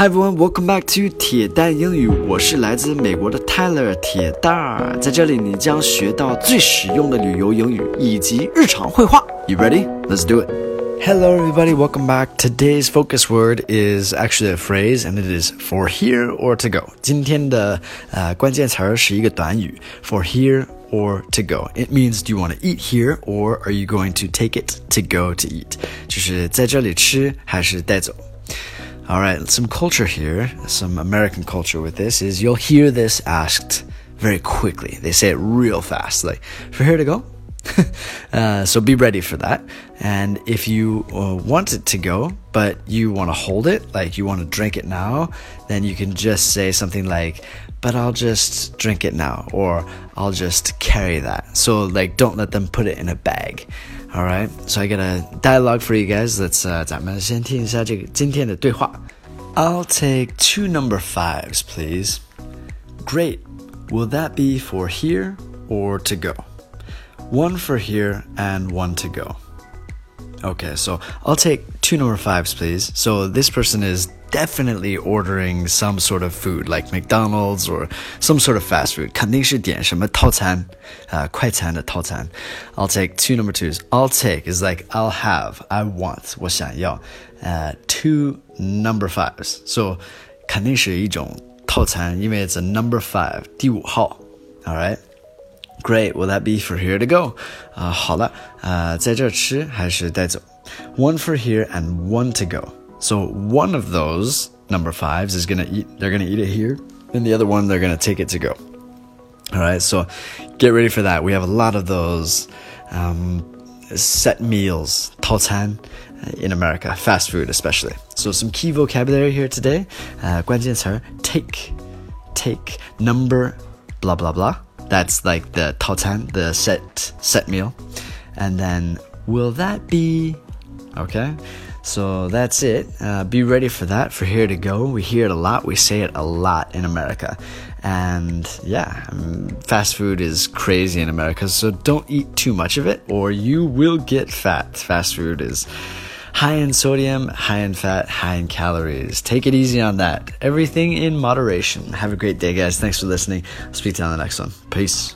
Hi everyone, welcome back to 铁蛋英语。我是来自美国的 Tyler 铁蛋儿，在这里你将学到最实用的旅游英语以及日常会话。You ready? Let's do it. Hello everybody, welcome back. Today's focus word is actually a phrase and it is for here or to go. 今天的呃关键词儿是一个短语 for here or to go. It means do you want to eat here or are you going to take it to go to eat? 就是在这里吃还是带走。 All right, some culture here, some American culture with this is you'll hear this asked very quickly. They say it real fast, like, for here to go? uh, so be ready for that. And if you uh, want it to go, but you want to hold it, like you want to drink it now, then you can just say something like, but I'll just drink it now, or I'll just carry that. So, like, don't let them put it in a bag. All right, so I got a dialogue for you guys. Let's uh, i will take two number fives, please. Great. Will that be for here or to go? One for here and one to go. Okay, so I'll take two number fives, please. So this person is definitely ordering some sort of food like McDonald's or some sort of fast food. 肯定是点什么套餐，呃，快餐的套餐。I'll take two number twos. I'll take is like I'll have, I want, 我想要。呃，two number fives. So 肯定是一种套餐，因为 it's a number five, 第五号。All right. Great. Will that be for here to go? 啊、uh,，好了，呃，在这吃还是带走？One for here and one to go. So one of those number fives is gonna eat. They're gonna eat it here, and the other one they're gonna take it to go. All right. So get ready for that. We have a lot of those um, set meals, 套餐 in America, fast food especially. So some key vocabulary here today. Uh, 关键词 take, take, number, blah blah blah. That's like the 套餐, the set set meal. And then will that be okay? So that's it. Uh, be ready for that, for here to go. We hear it a lot. We say it a lot in America. And yeah, fast food is crazy in America. So don't eat too much of it or you will get fat. Fast food is high in sodium, high in fat, high in calories. Take it easy on that. Everything in moderation. Have a great day, guys. Thanks for listening. I'll speak to you on the next one. Peace.